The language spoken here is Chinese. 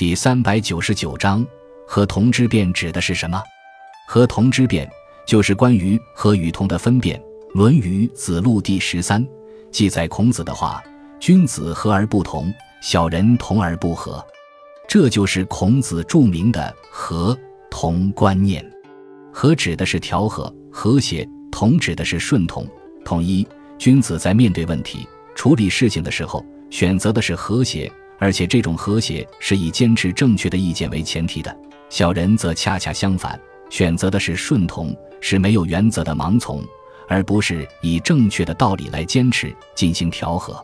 第三百九十九章，和同之辩指的是什么？和同之辩就是关于和与同的分辨。《论语·子路》第十三记载孔子的话：“君子和而不同，小人同而不和。”这就是孔子著名的和同观念。和指的是调和、和谐；同指的是顺同、统一。君子在面对问题、处理事情的时候，选择的是和谐。而且这种和谐是以坚持正确的意见为前提的，小人则恰恰相反，选择的是顺从，是没有原则的盲从，而不是以正确的道理来坚持进行调和。